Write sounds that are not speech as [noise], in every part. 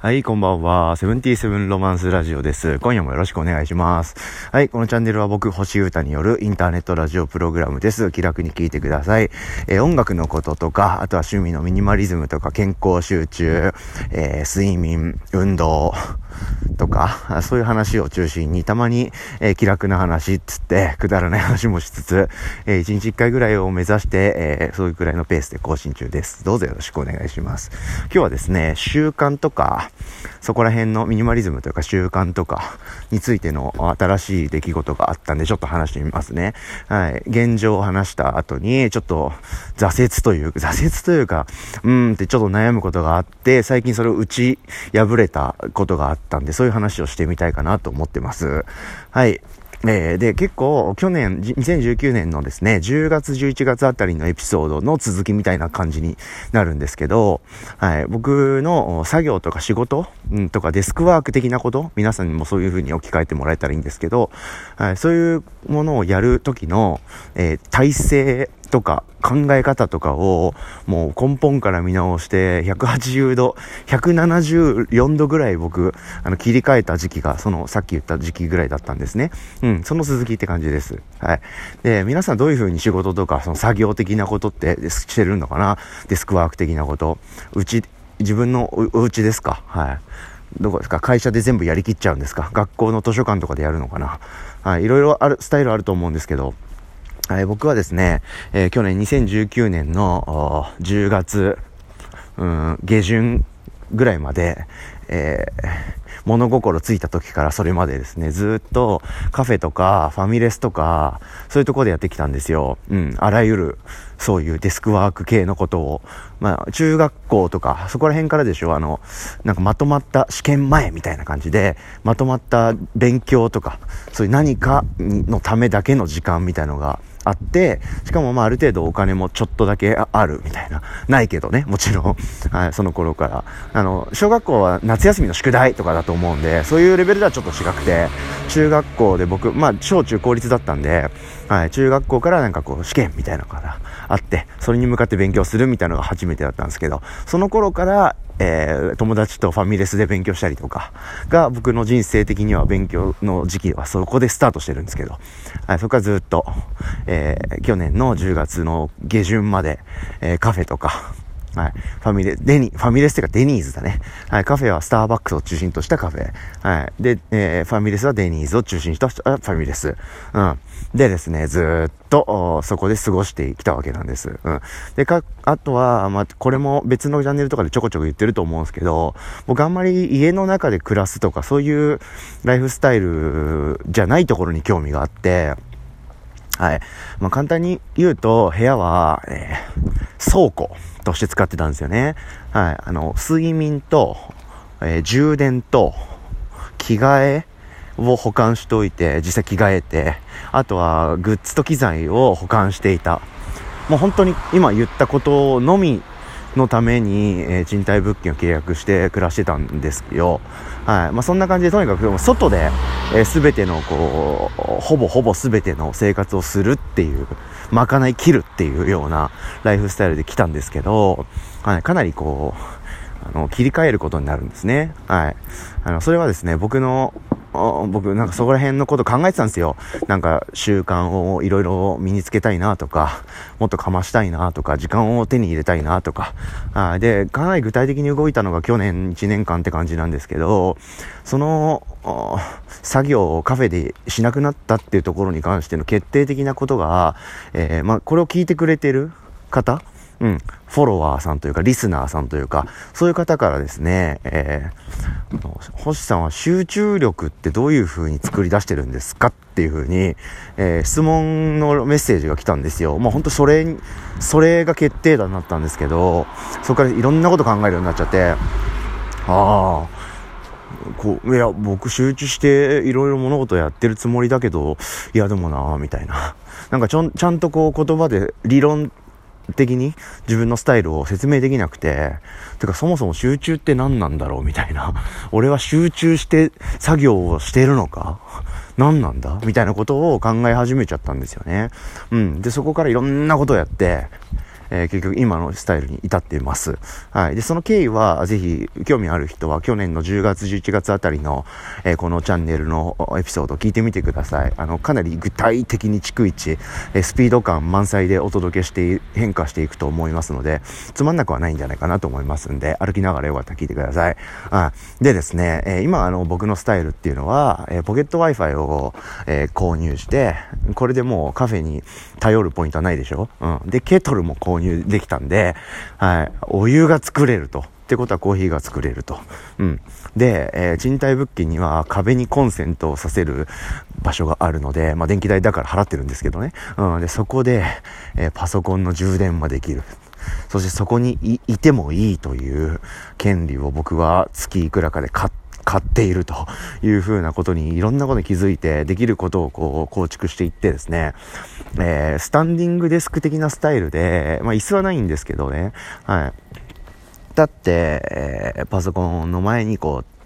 はい、こんばんは。セブンティーセブンロマンスラジオです。今夜もよろしくお願いします。はい、このチャンネルは僕、星歌によるインターネットラジオプログラムです。気楽に聞いてください。えー、音楽のこととか、あとは趣味のミニマリズムとか、健康集中、えー、睡眠、運動、とか、そういう話を中心に、たまに、えー、気楽な話っつって、くだらない話もしつつ、えー、1日1回ぐらいを目指して、えー、そういうくらいのペースで更新中です。どうぞよろしくお願いします。今日はですね、習慣とか、そこら辺のミニマリズムというか習慣とかについての新しい出来事があったんで、ちょっと話してみますね。はい。現状を話した後に、ちょっと挫折というか、[laughs] 挫折というか、うーんってちょっと悩むことがあって、最近それを打ち破れたことがあったんで、そういう話をしてみたいかなと思ってます。はい。えー、で、結構、去年、2019年のですね、10月、11月あたりのエピソードの続きみたいな感じになるんですけど、はい、僕の作業とか仕事、うん、とかデスクワーク的なこと、皆さんにもそういうふうに置き換えてもらえたらいいんですけど、はい、そういうものをやる時の、えー、体制とか考え方とかをもう根本から見直して180度、174度ぐらい僕、あの切り替えた時期がそのさっき言った時期ぐらいだったんですね。うん、その続きって感じです。はい。で、皆さんどういう風に仕事とかその作業的なことってしてるのかな？デスクワーク的なこと。うち、自分のお家ですか？はい。どこですか？会社で全部やりきっちゃうんですか？学校の図書館とかでやるのかな？はい。いろいろある、スタイルあると思うんですけど、はい、僕はですね、えー、去年2019年の10月、うん、下旬ぐらいまで、えー、物心ついた時からそれまでですね、ずっとカフェとかファミレスとか、そういうところでやってきたんですよ。うん、あらゆる、そういうデスクワーク系のことを。まあ、中学校とか、そこら辺からでしょ、あの、なんかまとまった試験前みたいな感じで、まとまった勉強とか、そういう何かのためだけの時間みたいのがあって、しかもまあある程度お金もちょっとだけあるみたいな。ないけどね、もちろん。[laughs] はい、その頃から。あの、小学校は夏休みの宿題とかだと思うんで、そういうレベルではちょっと違くて、中学校で僕、まあ小中公立だったんで、はい、中学校からなんかこう試験みたいなのがあって、それに向かって勉強するみたいなのが初めてだったんですけど、その頃から、えー、友達とファミレスで勉強したりとかが僕の人生的には勉強の時期はそこでスタートしてるんですけど、はい、そこからずっと、えー、去年の10月の下旬まで、えー、カフェとか、はい。ファミレ、デニ、ファミレスっていうかデニーズだね。はい。カフェはスターバックスを中心としたカフェ。はい。で、えー、ファミレスはデニーズを中心としたファミレス。うん。でですね、ずっと、そこで過ごしてきたわけなんです。うん。で、か、あとは、まあ、これも別のチャンネルとかでちょこちょこ言ってると思うんですけど、僕あんまり家の中で暮らすとか、そういうライフスタイルじゃないところに興味があって、はい。まあ、簡単に言うと、部屋は、えー、倉庫として使ってたんですよね。はい。あの、睡眠と、えー、充電と、着替えを保管しておいて、実際着替えて、あとはグッズと機材を保管していた。もう本当に今言ったことのみのために、えー、賃貸物件を契約して暮らしてたんですよ。はい。まあ、そんな感じで、とにかく外で、えー、全ての、こう、ほぼほぼ全ての生活をするっていう、まかない切るっていうようなライフスタイルで来たんですけど、はい、かなりこう、あの、切り替えることになるんですね。はい。あの、それはですね、僕の、僕なんかそこら辺のこと考えてたんですよ。なんか習慣をいろいろ身につけたいなとか、もっとかましたいなとか、時間を手に入れたいなとか。あで、かなり具体的に動いたのが去年1年間って感じなんですけど、その、作業をカフェでしなくなったっていうところに関しての決定的なことが、えー、まあ、これを聞いてくれてる方うん、フォロワーさんというか、リスナーさんというか、そういう方からですね、えー、星さんは集中力ってどういう風に作り出してるんですかっていう風に、えー、質問のメッセージが来たんですよ。まあ本当それ、それが決定打になったんですけど、そこからいろんなこと考えるようになっちゃって、ああ、こう、いや、僕集中していろいろ物事やってるつもりだけど、いやでもなみたいな。なんかちょ、ちゃんとこう言葉で理論的に自分のスタイルを説明できなくて、てかそもそも集中って何なんだろうみたいな。[laughs] 俺は集中して作業をしているのか？何なんだ？みたいなことを考え始めちゃったんですよね。うん。で、そこからいろんなことをやって、えー、結局今のスタイルに至っています。はい。で、その経緯は、ぜひ、興味ある人は、去年の10月、11月あたりの、えー、このチャンネルのエピソードを聞いてみてください。あの、かなり具体的に逐一、えー、スピード感満載でお届けして、変化していくと思いますので、つまんなくはないんじゃないかなと思いますんで、歩きながらよかったら聞いてください。あでですね、えー、今、あの、僕のスタイルっていうのは、えー、ポケット Wi-Fi を、えー、購入して、これでもうカフェに頼るポイントはないでしょ？うん。で、ケトルも購入入できたんで、はい、お湯が作れると。ってことはコーヒーが作れると。うん。で、えー、賃貸物件には壁にコンセントをさせる場所があるので、まあ、電気代だから払ってるんですけどね。うん。で、そこで、えー、パソコンの充電もできる。そしてそこにいてもいいという権利を僕は月いくらかで買って、買っているというふうなことにいろんなことに気づいてできることをこう構築していってですね、えー、スタンディングデスク的なスタイルで、まあ椅子はないんですけどね、はい。立って、えー、パソコンの前にこう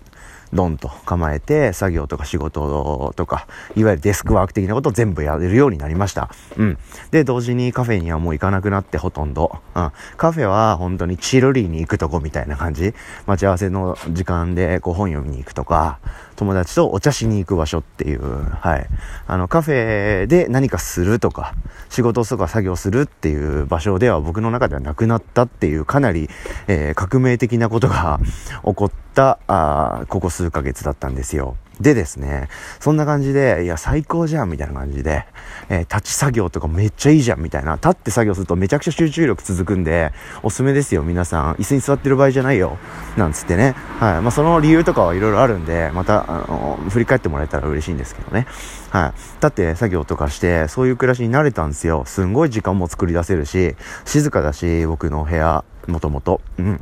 ドンと構えて、作業とか仕事とか、いわゆるデスクワーク的なことを全部やれるようになりました。うん。で、同時にカフェにはもう行かなくなってほとんど。うん。カフェは本当にチルリーに行くとこみたいな感じ。待ち合わせの時間でこう本読みに行くとか、友達とお茶しに行く場所っていう、はい。あの、カフェで何かするとか、仕事とか作業するっていう場所では僕の中ではなくなったっていう、かなり、えー、革命的なことが [laughs] 起こった、あここ数ヶ月だったんですよ。でですね、そんな感じで、いや、最高じゃん、みたいな感じで、えー、立ち作業とかめっちゃいいじゃん、みたいな。立って作業するとめちゃくちゃ集中力続くんで、おすすめですよ、皆さん。椅子に座ってる場合じゃないよ。なんつってね。はい。まあ、その理由とかはいろいろあるんで、また、あの、振り返ってもらえたら嬉しいんですけどね。はい。立って作業とかして、そういう暮らしに慣れたんですよ。すんごい時間も作り出せるし、静かだし、僕の部屋。もともと。うん。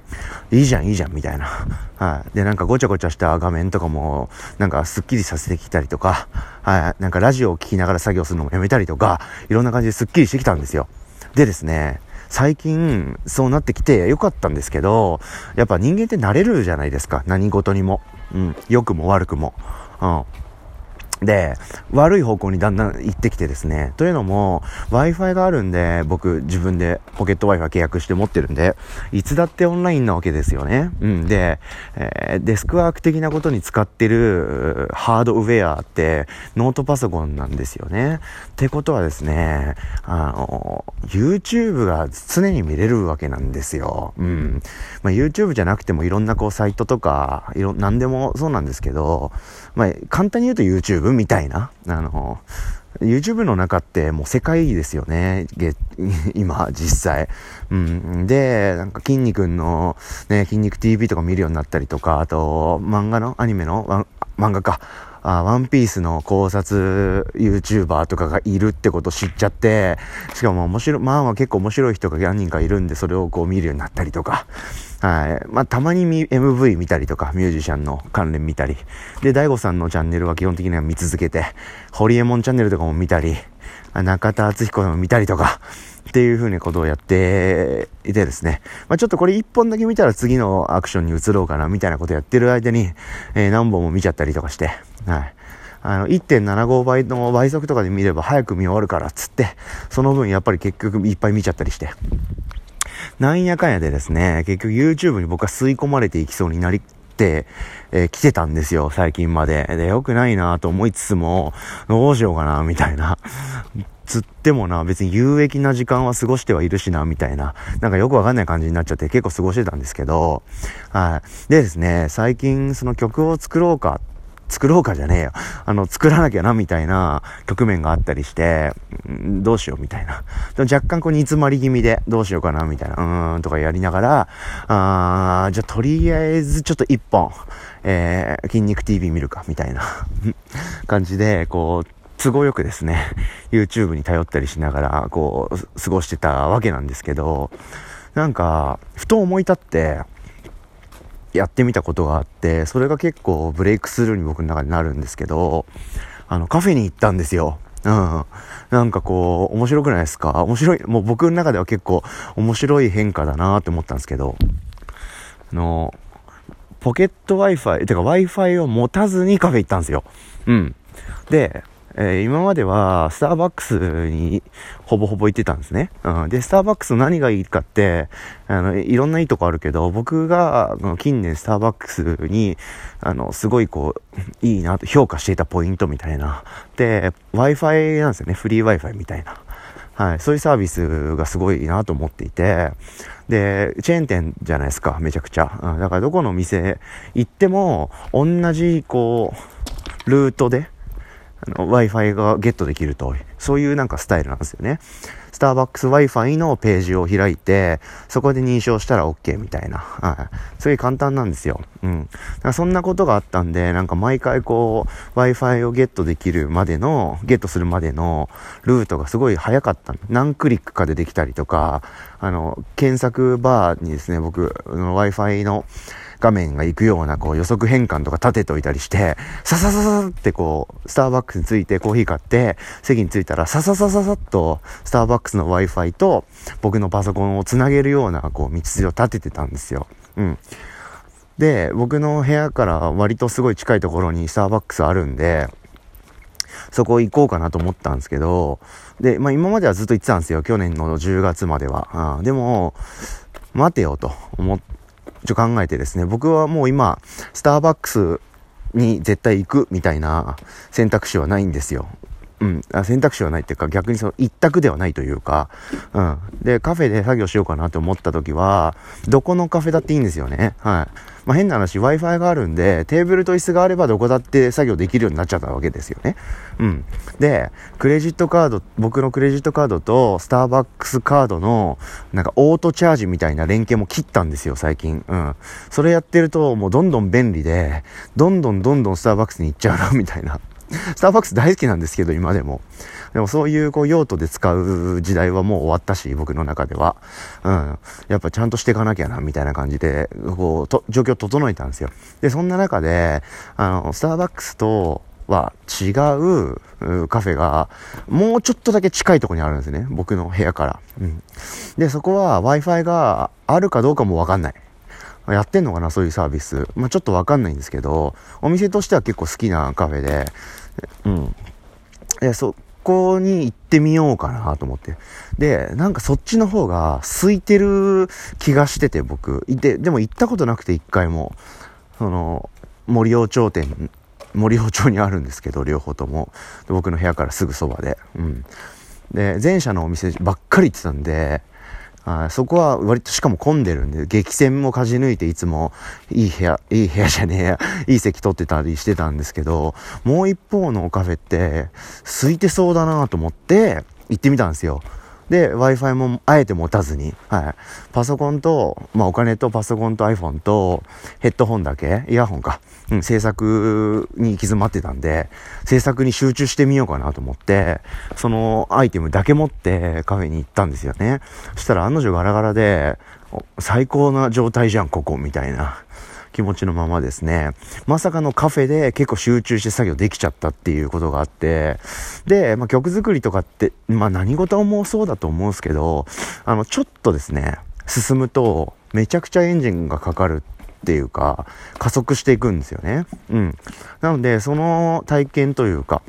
いいじゃん、いいじゃん、みたいな。[laughs] はい。で、なんかごちゃごちゃした画面とかも、なんかスッキリさせてきたりとか、はい。なんかラジオを聴きながら作業するのもやめたりとか、いろんな感じでスッキリしてきたんですよ。でですね、最近、そうなってきてよかったんですけど、やっぱ人間って慣れるじゃないですか。何事にも。うん。良くも悪くも。うん。で、悪い方向にだんだん行ってきてですね。というのも、Wi-Fi があるんで、僕自分でポケット Wi-Fi 契約して持ってるんで、いつだってオンラインなわけですよね。うん。で、えー、デスクワーク的なことに使ってるハードウェアってノートパソコンなんですよね。ってことはですね、あの、YouTube が常に見れるわけなんですよ。うん。まあ、YouTube じゃなくてもいろんなこうサイトとか、いろ、なんでもそうなんですけど、まあ、簡単に言うと YouTube みたいな、あの、YouTube の中ってもう世界ですよね。今、実際。うん。で、なんか筋肉の、ね、筋肉 TV とか見るようになったりとか、あと、漫画の、アニメの、漫画か。あワンピースの考察 YouTuber とかがいるってこと知っちゃって、しかも面白い、まあ結構面白い人が何人かいるんで、それをこう見るようになったりとか、はい。まあたまに MV 見たりとか、ミュージシャンの関連見たり、で、大悟さんのチャンネルは基本的には見続けて、ホリエモンチャンネルとかも見たり、中田敦彦さんも見たりとか、っていう風なことをやっていてですね。まあ、ちょっとこれ一本だけ見たら次のアクションに移ろうかな、みたいなことやってる間に、えー、何本も見ちゃったりとかして、はい。あの、1.75倍の倍速とかで見れば早く見終わるから、つって、その分やっぱり結局いっぱい見ちゃったりして。なんやかんやでですね、結局 YouTube に僕は吸い込まれていきそうになり、えー、来てたんですよ、最近まで。で、良くないなと思いつつも、どうしようかな、みたいな。つってもな、別に有益な時間は過ごしてはいるしな、みたいな。なんかよくわかんない感じになっちゃって結構過ごしてたんですけど、はい。でですね、最近その曲を作ろうか作ろうかじゃねえよ。あの、作らなきゃな、みたいな局面があったりして、どうしよう、みたいな。若干こう煮詰まり気味で、どうしようかな、みたいな、うーん、とかやりながら、あー、じゃあとりあえずちょっと一本、えー、筋肉 TV 見るか、みたいな [laughs] 感じで、こう、都合よくですね、YouTube に頼ったりしながら、こう、過ごしてたわけなんですけど、なんか、ふと思い立って、やってみたことがあって、それが結構ブレイクスルーに僕の中でなるんですけど、あの、カフェに行ったんですよ。うん。なんかこう、面白くないですか？面白い、もう僕の中では結構面白い変化だなって思ったんですけど、あの、ポケット Wi-Fi、てか Wi-Fi を持たずにカフェ行ったんですよ。うん。で、えー、今までは、スターバックスにほぼほぼ行ってたんですね。うん。で、スターバックス何がいいかって、あの、いろんないいとこあるけど、僕が、近年スターバックスに、あの、すごいこう、いいなと評価していたポイントみたいな。で、Wi-Fi なんですよね。フリー Wi-Fi みたいな。はい。そういうサービスがすごいなと思っていて、で、チェーン店じゃないですか、めちゃくちゃ。うん、だからどこの店行っても、同じ、こう、ルートで、Wi-Fi がゲットできると、そういうなんかスタイルなんですよね。スターバックス Wi-Fi のページを開いて、そこで認証したら OK みたいな。はい。すごい簡単なんですよ。うん。そんなことがあったんで、なんか毎回こう、Wi-Fi をゲットできるまでの、ゲットするまでのルートがすごい早かった何クリックかでできたりとか、あの、検索バーにですね、僕、Wi-Fi の、画面が行くようなこう予測変換とか立てておいたりして、ささささってこう、スターバックスについてコーヒー買って、席に着いたらさささささっと、スターバックスの Wi-Fi と僕のパソコンをつなげるようなこう道筋を立ててたんですよ。うん。で、僕の部屋から割とすごい近いところにスターバックスあるんで、そこ行こうかなと思ったんですけど、で、まあ今まではずっと言ってたんですよ。去年の10月までは。うん、でも、待てよと思っちょ考えてですね、僕はもう今、スターバックスに絶対行くみたいな選択肢はないんですよ。うん、選択肢はないっていうか、逆にその一択ではないというか、うん。で、カフェで作業しようかなと思った時は、どこのカフェだっていいんですよね。はい。まあ、変な話、Wi-Fi があるんで、テーブルと椅子があればどこだって作業できるようになっちゃったわけですよね。うん。で、クレジットカード、僕のクレジットカードとスターバックスカードの、なんかオートチャージみたいな連携も切ったんですよ、最近。うん。それやってると、もうどんどん便利で、どんどんどんどんスターバックスに行っちゃうな、みたいな。スターバックス大好きなんですけど、今でも。でもそういうこう用途で使う時代はもう終わったし、僕の中では。うん。やっぱちゃんとしていかなきゃな、みたいな感じで、こう、と、状況整えたんですよ。で、そんな中で、あの、スターバックスと、は違うカフェがもうちょっとだけ近いところにあるんですね。僕の部屋から。うん。で、そこは Wi-Fi があるかどうかもわかんない。やってんのかなそういうサービス。まあ、ちょっとわかんないんですけど、お店としては結構好きなカフェで、うん。で、そこに行ってみようかなと思って。で、なんかそっちの方が空いてる気がしてて、僕。で、でも行ったことなくて一回も。その、森尾町店、森尾町にあるんですけど、両方とも。僕の部屋からすぐそばで。うん。で、前者のお店ばっかり行ってたんで、あそこは割としかも混んでるんで、激戦も勝ち抜いていつもいい部屋、いい部屋じゃねえや、いい席取ってたりしてたんですけど、もう一方のカフェって空いてそうだなと思って行ってみたんですよ。で、Wi-Fi もあえて持たずに、はい。パソコンと、まあお金とパソコンと iPhone とヘッドホンだけ、イヤホンか、うん、制作に行き詰まってたんで、制作に集中してみようかなと思って、そのアイテムだけ持ってカフェに行ったんですよね。そしたら案の定ガラガラで、最高な状態じゃん、ここ、みたいな。気持ちのままですね、まさかのカフェで結構集中して作業できちゃったっていうことがあって、で、まあ、曲作りとかって、まあ、何事もそうだと思うんですけど、あの、ちょっとですね、進むと、めちゃくちゃエンジンがかかるっていうか、加速していくんですよね。うん。なので、その体験というか、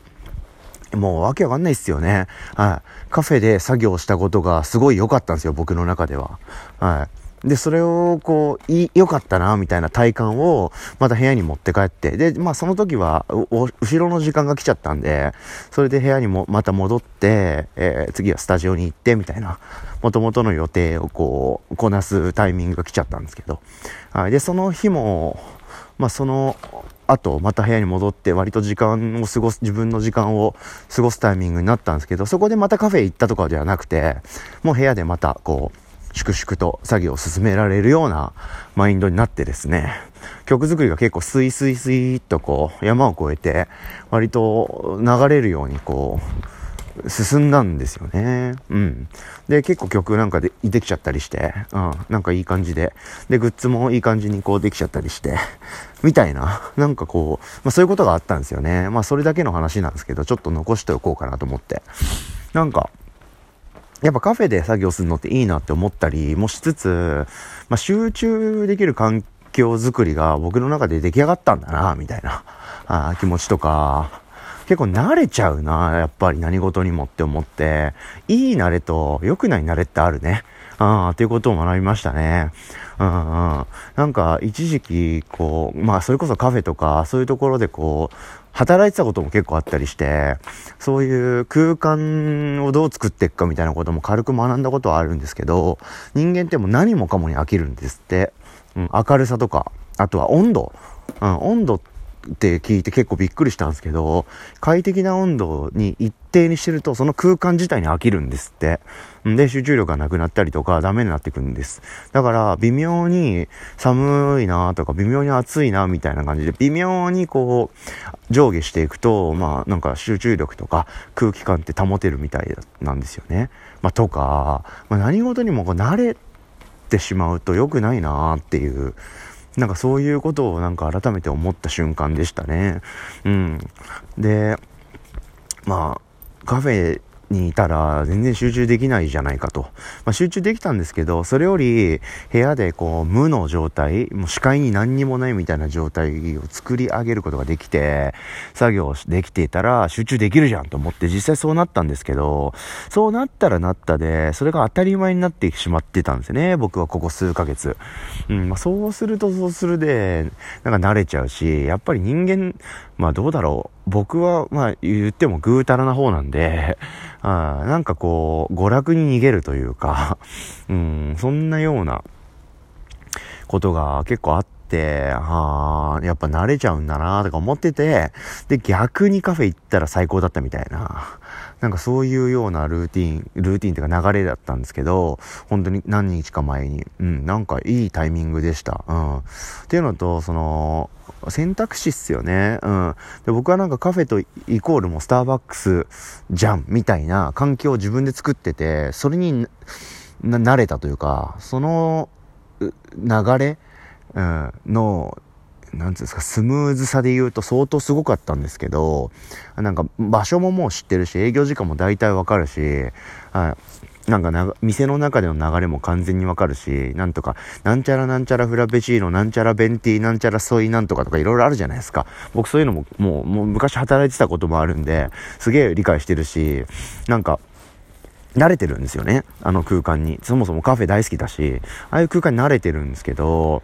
もうわけわかんないっすよね。はい。カフェで作業したことがすごい良かったんですよ、僕の中では。はい。で、それをこう、い、良かったな、みたいな体感を、また部屋に持って帰って、で、まあその時は、後ろの時間が来ちゃったんで、それで部屋にもまた戻って、えー、次はスタジオに行って、みたいな、元々の予定をこう、こなすタイミングが来ちゃったんですけど、はい。で、その日も、まあその、あと、また部屋に戻って、割と時間を過ごす、自分の時間を過ごすタイミングになったんですけど、そこでまたカフェ行ったとかではなくて、もう部屋でまた、こう、粛々と作業を進められるようなマインドになってですね、曲作りが結構スイスイスイっとこう山を越えて割と流れるようにこう進んだんですよね。うん。で、結構曲なんかでできちゃったりして、うん、なんかいい感じで、で、グッズもいい感じにこうできちゃったりして、みたいな、なんかこう、まあそういうことがあったんですよね。まあそれだけの話なんですけど、ちょっと残しておこうかなと思って。なんか、やっぱカフェで作業するのっていいなって思ったりもしつつ、まあ、集中できる環境づくりが僕の中で出来上がったんだな、みたいな、あ気持ちとか、結構慣れちゃうな、やっぱり何事にもって思って、いい慣れと良くない慣れってあるね。ああ、っていうことを学びましたね。うんうん。なんか、一時期、こう、まあ、それこそカフェとか、そういうところでこう、働いてたことも結構あったりして、そういう空間をどう作っていくかみたいなことも軽く学んだことはあるんですけど、人間ってもう何もかもに飽きるんですって。うん、明るさとか、あとは温度。うん、温度っって聞いて結構びっくりしたんですけど、快適な温度に一定にしてると、その空間自体に飽きるんですって。んで、集中力がなくなったりとか、ダメになってくるんです。だから、微妙に寒いなとか、微妙に暑いなみたいな感じで、微妙にこう、上下していくと、まあ、なんか集中力とか空気感って保てるみたいなんですよね。まあ、とか、まあ、何事にもこう慣れてしまうと良くないなっていう、なんかそういうことをなんか改めて思った瞬間でしたね。うん。で、まあ、カフェにいたら全然集中できないじゃないかと。まあ、集中できたんですけど、それより部屋でこう無の状態、もう視界に何にもないみたいな状態を作り上げることができて、作業できていたら集中できるじゃんと思って実際そうなったんですけど、そうなったらなったで、それが当たり前になってしまってたんですよね、僕はここ数ヶ月。うん、まあ、そうするとそうするで、なんか慣れちゃうし、やっぱり人間、まあどうだろう。僕は、まあ言ってもぐうたらな方なんで、[laughs] あなんかこう、娯楽に逃げるというか、[laughs] うん、そんなようなことが結構あって、あやっぱ慣れちゃうんだなとか思ってて、で、逆にカフェ行ったら最高だったみたいな。なんかそういうようなルーティン、ルーティンっていうか流れだったんですけど、本当に何日か前に、うん、なんかいいタイミングでした。うん。っていうのと、その、選択肢っすよね。うん。で、僕はなんかカフェとイコールもスターバックスじゃん、みたいな環境を自分で作ってて、それに慣れたというか、その流れ、うん、の、なんつうんですか、スムーズさで言うと相当すごかったんですけど、なんか場所ももう知ってるし、営業時間も大体わかるし、はい。なんかな、店の中での流れも完全にわかるし、なんとか、なんちゃらなんちゃらフラペチーノ、なんちゃらベンティー、なんちゃらソイなんとかとかいろいろあるじゃないですか。僕そういうのも、もう、もう昔働いてたこともあるんで、すげえ理解してるし、なんか、慣れてるんですよね。あの空間に。そもそもカフェ大好きだし、ああいう空間に慣れてるんですけど、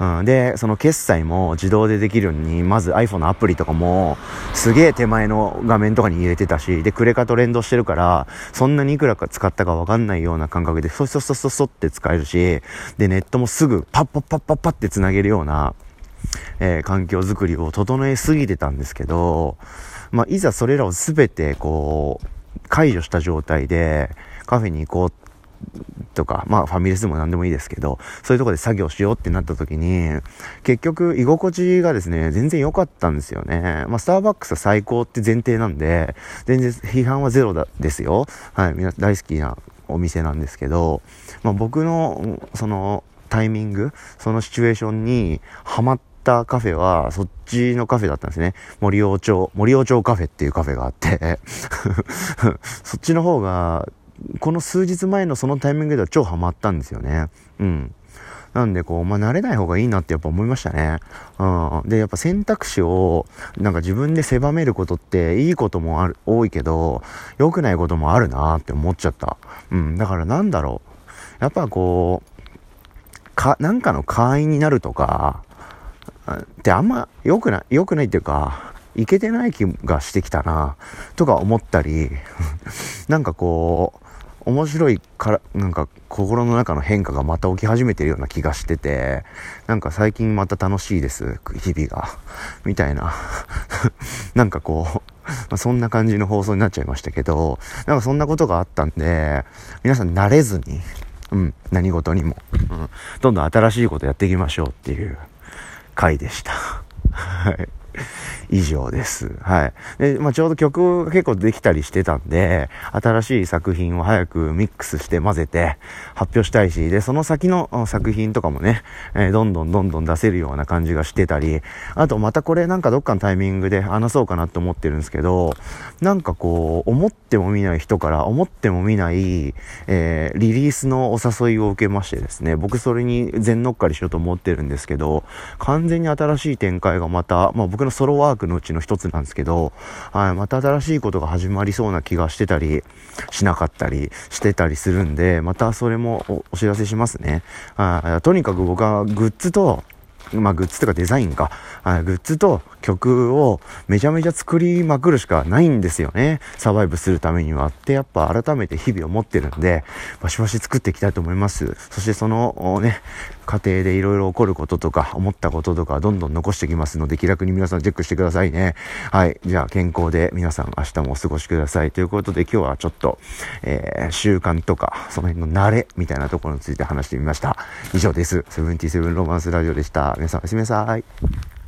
うん、で、その決済も自動でできるように、まず iPhone のアプリとかも、すげえ手前の画面とかに入れてたし、で、クレカと連動してるから、そんなにいくらか使ったかわかんないような感覚で、そそそそそって使えるし、で、ネットもすぐパッパッパッパッパって繋げるような、えー、環境づくりを整えすぎてたんですけど、まあ、いざそれらをすべて、こう、解除した状態でカフェに行こうとか、まあファミレスでも何でもいいですけど、そういうとこで作業しようってなった時に、結局居心地がですね、全然良かったんですよね。まあスターバックスは最高って前提なんで、全然批判はゼロだですよ。はい、みんな大好きなお店なんですけど、まあ僕の、その、タイミング、そのシチュエーションにハマってたカフェは、そっちのカフェだったんですね。森王町、森王町カフェっていうカフェがあって [laughs] そっちの方が、この数日前のそのタイミングでは超ハマったんですよね。うん。なんでこう、まあ、慣れない方がいいなってやっぱ思いましたね。うん。で、やっぱ選択肢を、なんか自分で狭めることっていいこともある、多いけど、良くないこともあるなって思っちゃった。うん。だからなんだろう。やっぱこう、か、なんかの会員になるとか、ってあんま良くない、良くないっていうか、いけてない気がしてきたな、とか思ったり、[laughs] なんかこう、面白いから、なんか心の中の変化がまた起き始めてるような気がしてて、なんか最近また楽しいです、日々が。みたいな。[laughs] なんかこう、まあ、そんな感じの放送になっちゃいましたけど、なんかそんなことがあったんで、皆さん慣れずに、うん、何事にも、うん、どんどん新しいことやっていきましょうっていう回でした。はい。[laughs] 以上です。はい。で、まあ、ちょうど曲が結構できたりしてたんで、新しい作品を早くミックスして混ぜて発表したいし、で、その先の作品とかもね、えー、どんどんどんどん出せるような感じがしてたり、あとまたこれなんかどっかのタイミングで話そうかなと思ってるんですけど、なんかこう、思っても見ない人から思っても見ない、えー、リリースのお誘いを受けましてですね、僕それに全乗っかりしようと思ってるんですけど、完全に新しい展開がまた、まあ僕のソロワークのうちの一つなんですけど、はい、また新しいことが始まりそうな気がしてたり、しなかったりしてたりするんで、またそれもお知らせしますね。はい、とにかく僕はグッズと、まあグッズとかデザインか、あグッズと曲をめちゃめちゃ作りまくるしかないんですよね。サバイブするためには。ってやっぱ改めて日々思ってるんで、バシバシ作っていきたいと思います。そしてそのね、家庭でいろいろ起こることとか、思ったこととか、どんどん残してきますので、気楽に皆さんチェックしてくださいね。はい。じゃあ健康で皆さん明日もお過ごしください。ということで今日はちょっと、えー、習慣とか、その辺の慣れみたいなところについて話してみました。以上です。セブンティセブンロマンスラジオでした。皆さんおやすみなさい。